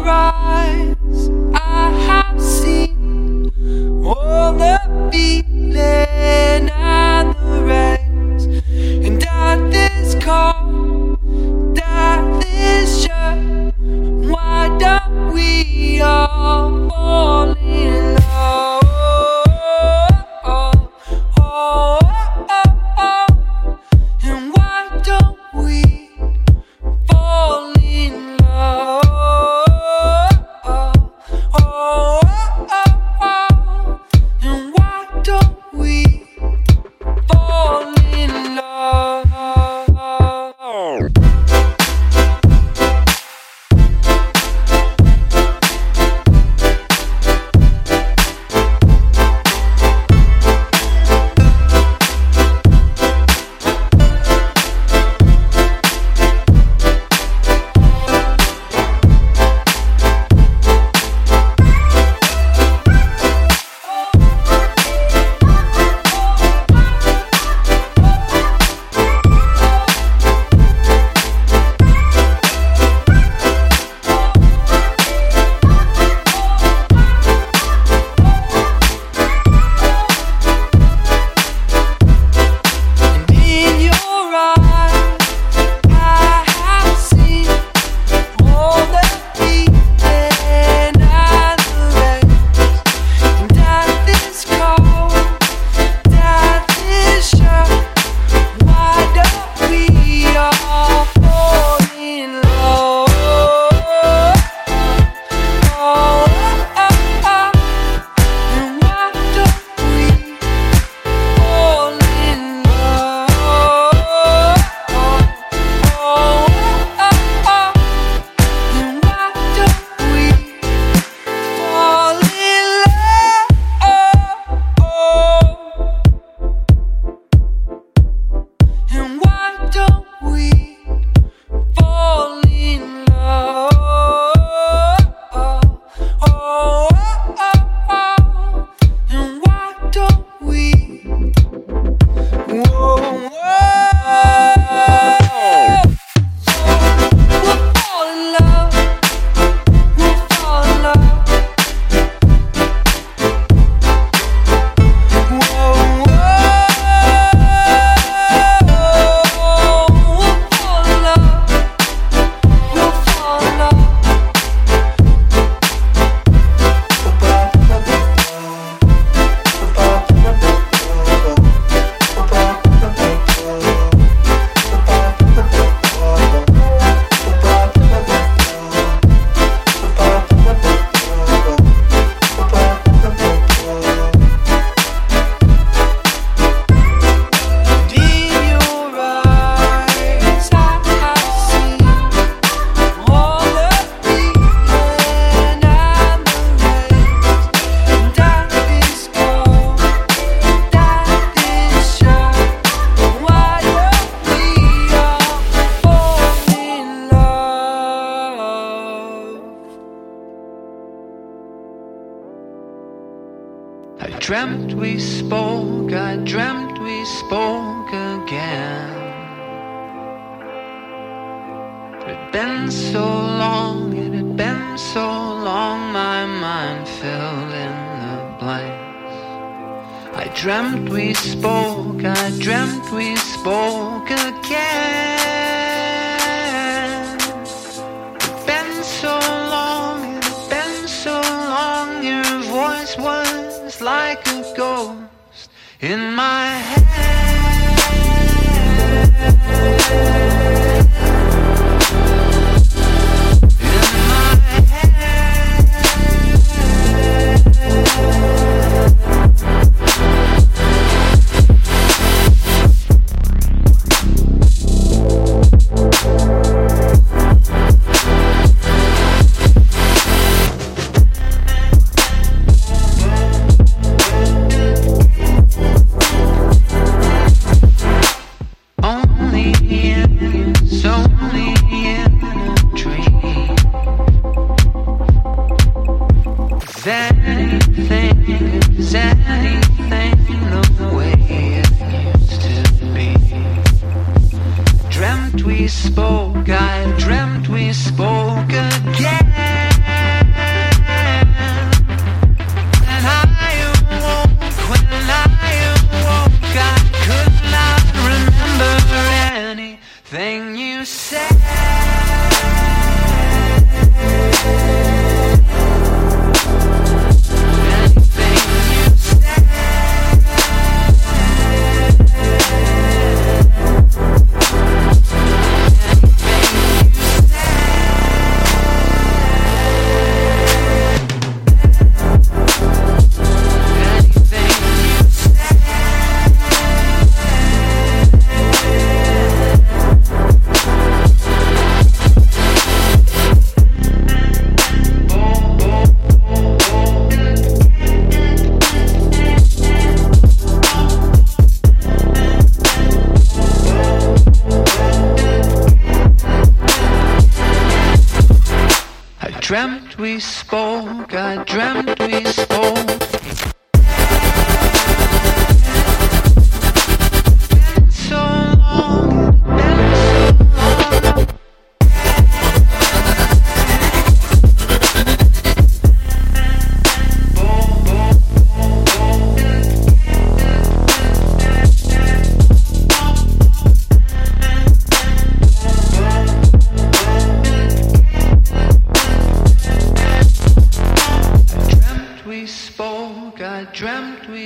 your. we spoke, I dreamt we spoke again. It's been so long, it's been so long, your voice was like a ghost in my head.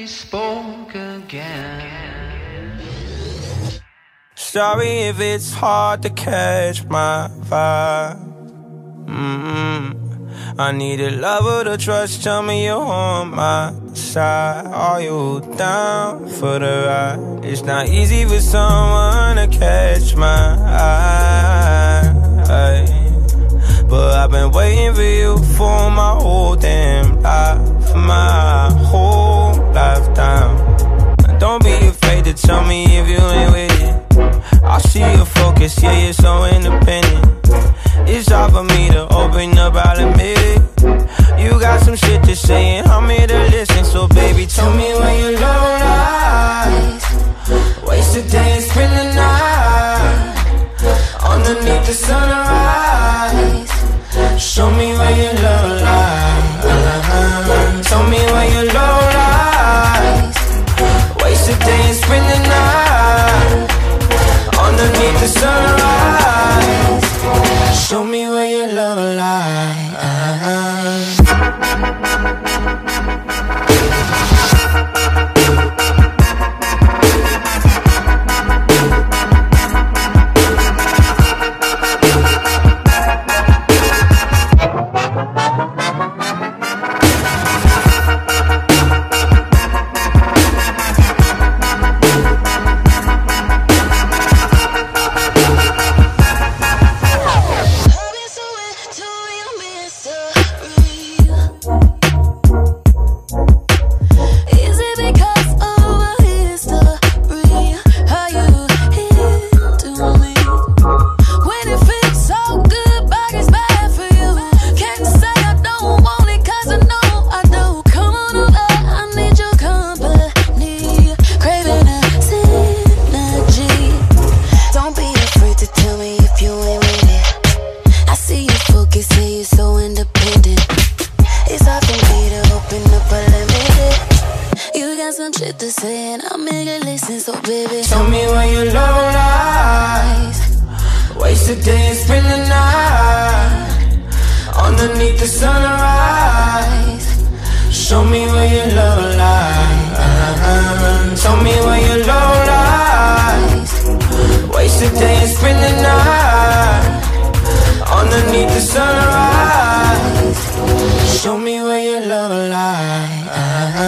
Spoke again. Sorry if it's hard to catch my vibe. mm I need a lover to trust. Tell me you're on my side. Are you down for the ride? It's not easy for someone to catch my eye. But I've been waiting for you for my whole damn life, my whole lifetime. Don't be afraid to tell me if you ain't with it. I see your focus, yeah, you're so independent. It's hard for me to open up, I'll admit it. You got some shit to say, and I'm here to listen. So, baby, tell me where your love lies. Waste a day and spend the night underneath the sunrise. Show me where your love lies. Tell me where your love lies. Waste a day and spend the night underneath the sunrise. Show me Show me where your love lies. Tell me where your love lies. Waste a day and spend the night underneath the sunrise. Show me where your love lies.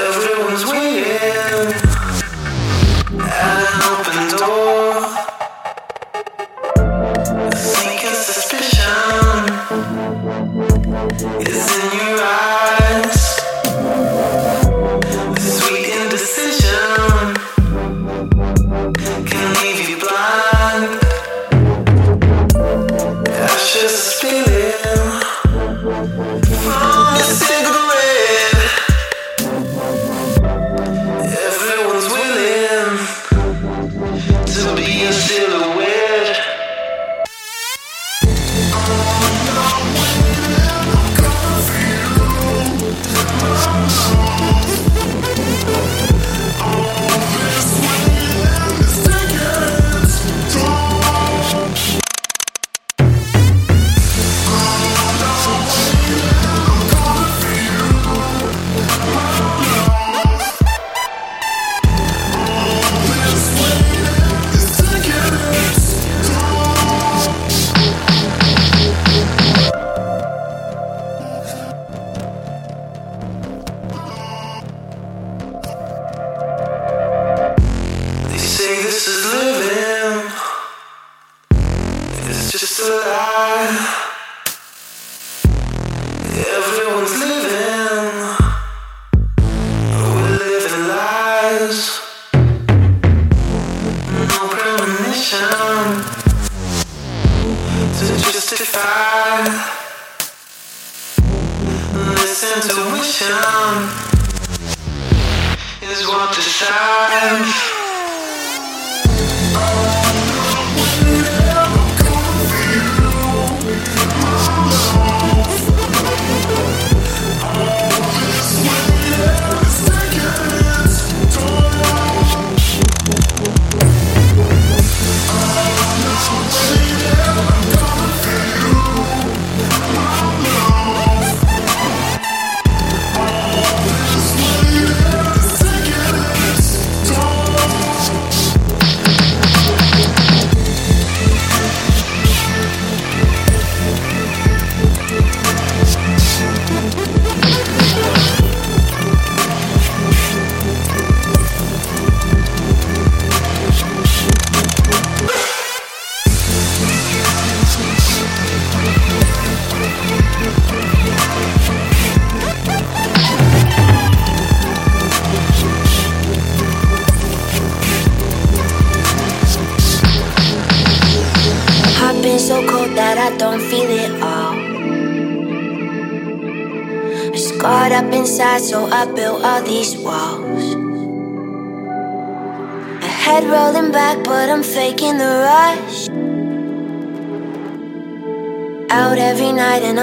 Everyone's waiting at an open door. Suspicion is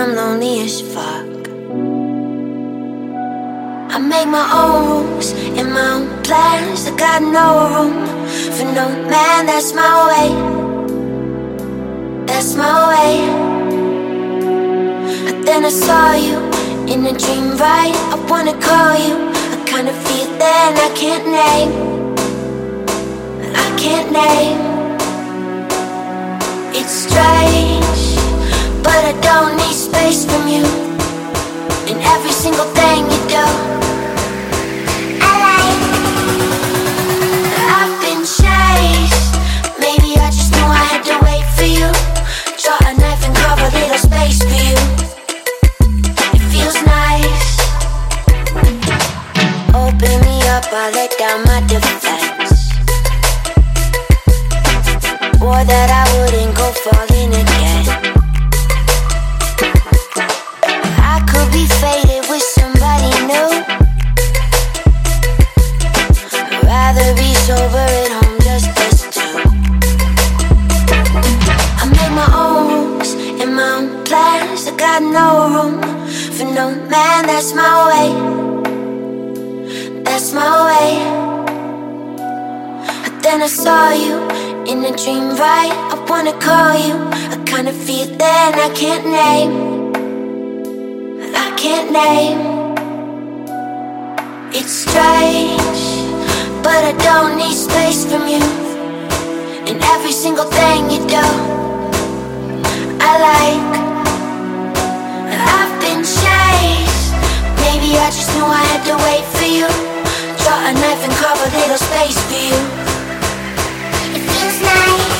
I'm lonely as fuck. I make my own rules and my own plans. I got no room for no man, that's my way. That's my way. And then I saw you in a dream, right? I wanna call you. I kinda feel that I can't name. I can't name. It's strange, but I don't need space from you. In every single thing you do, I like. I've been chased. Maybe I just knew I had to wait for you. Draw a knife and carve a little space for you. It feels nice. Open me up, I let down my defense. Or that I wouldn't go falling again. That's my way. That's my way. But then I saw you in a dream, right? I wanna call you. I kinda feel that I can't name. I can't name. It's strange, but I don't need space from you. In every single thing you do, I like. I just knew I had to wait for you. Draw a knife and carve a little space for you. It feels nice.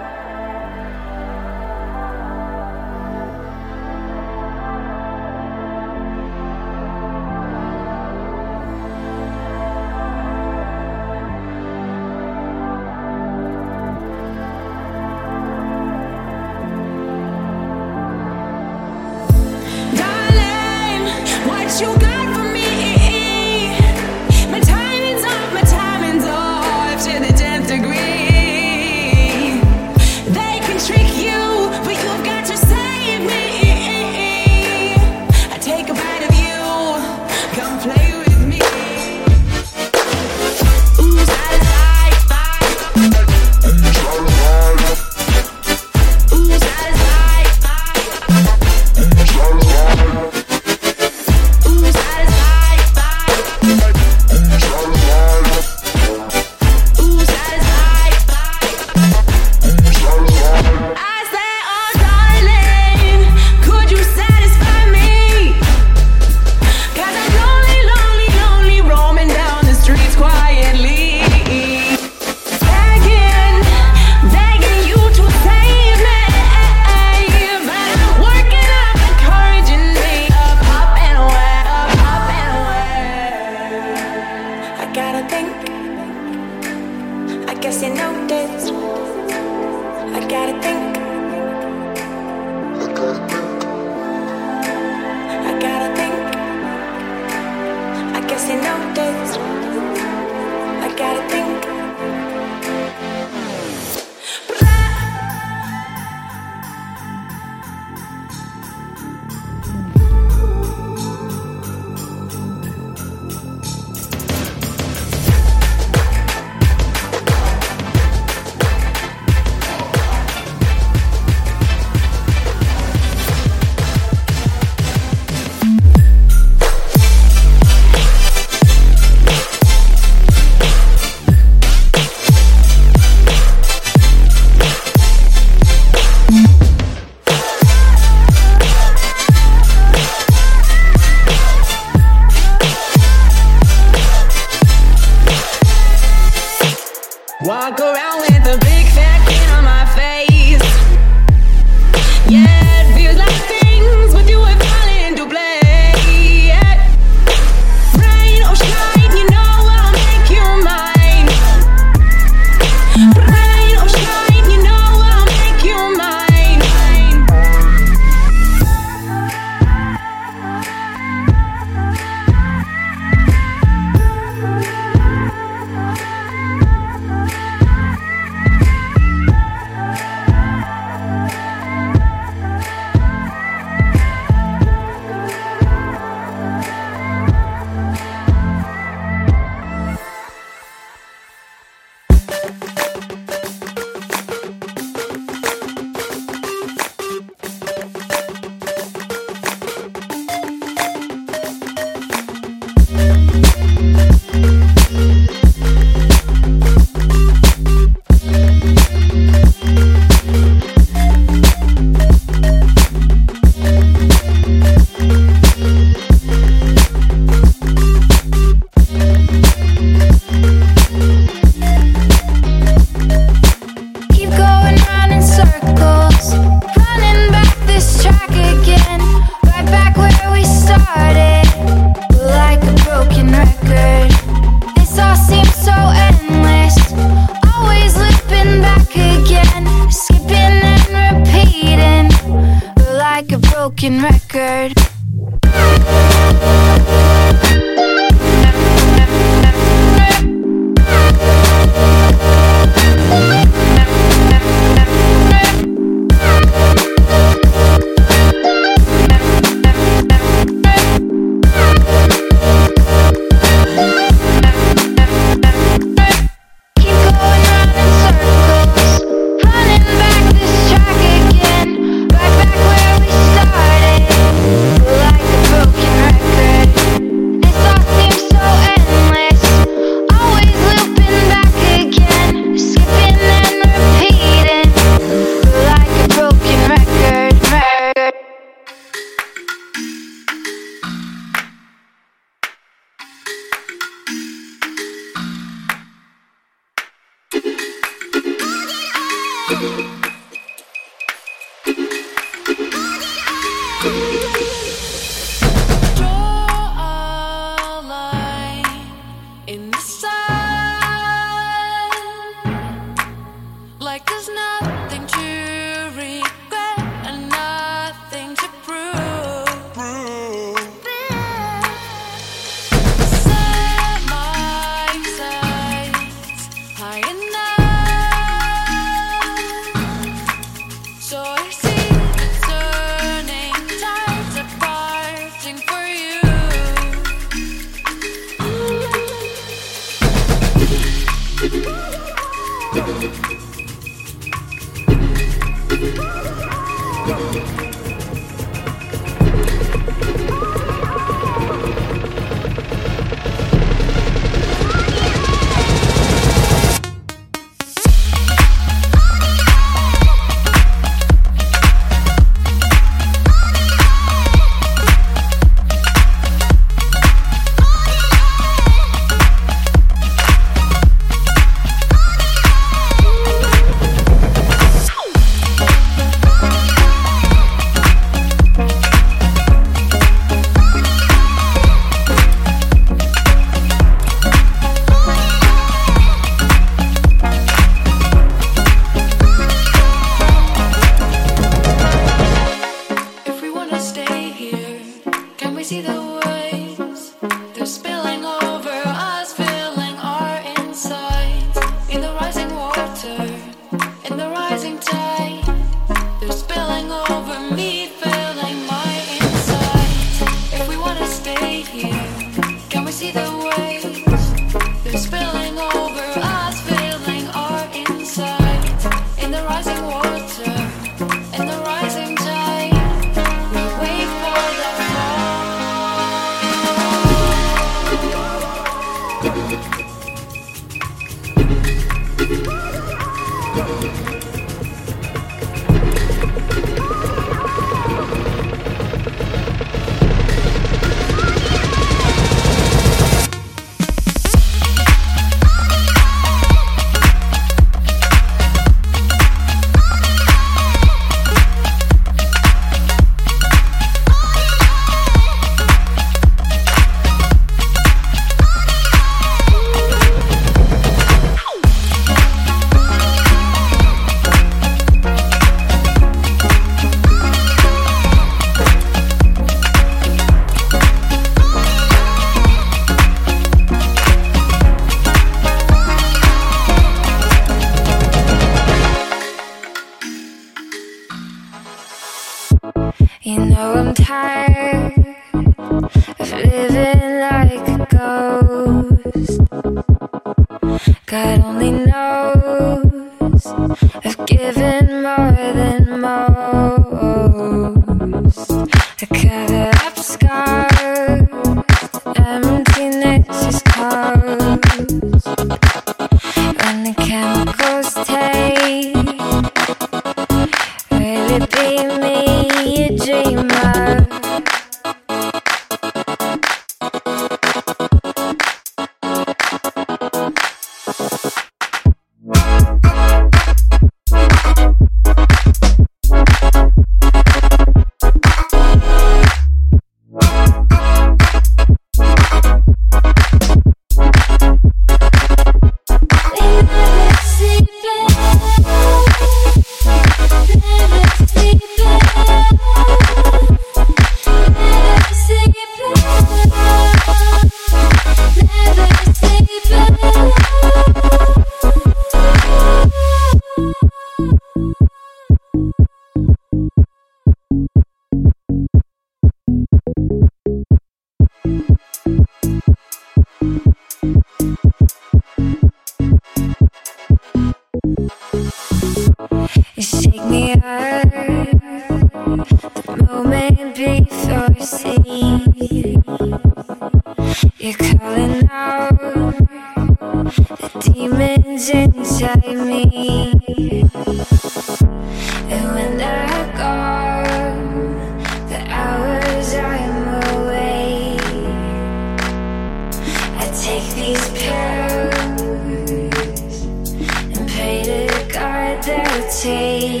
ability.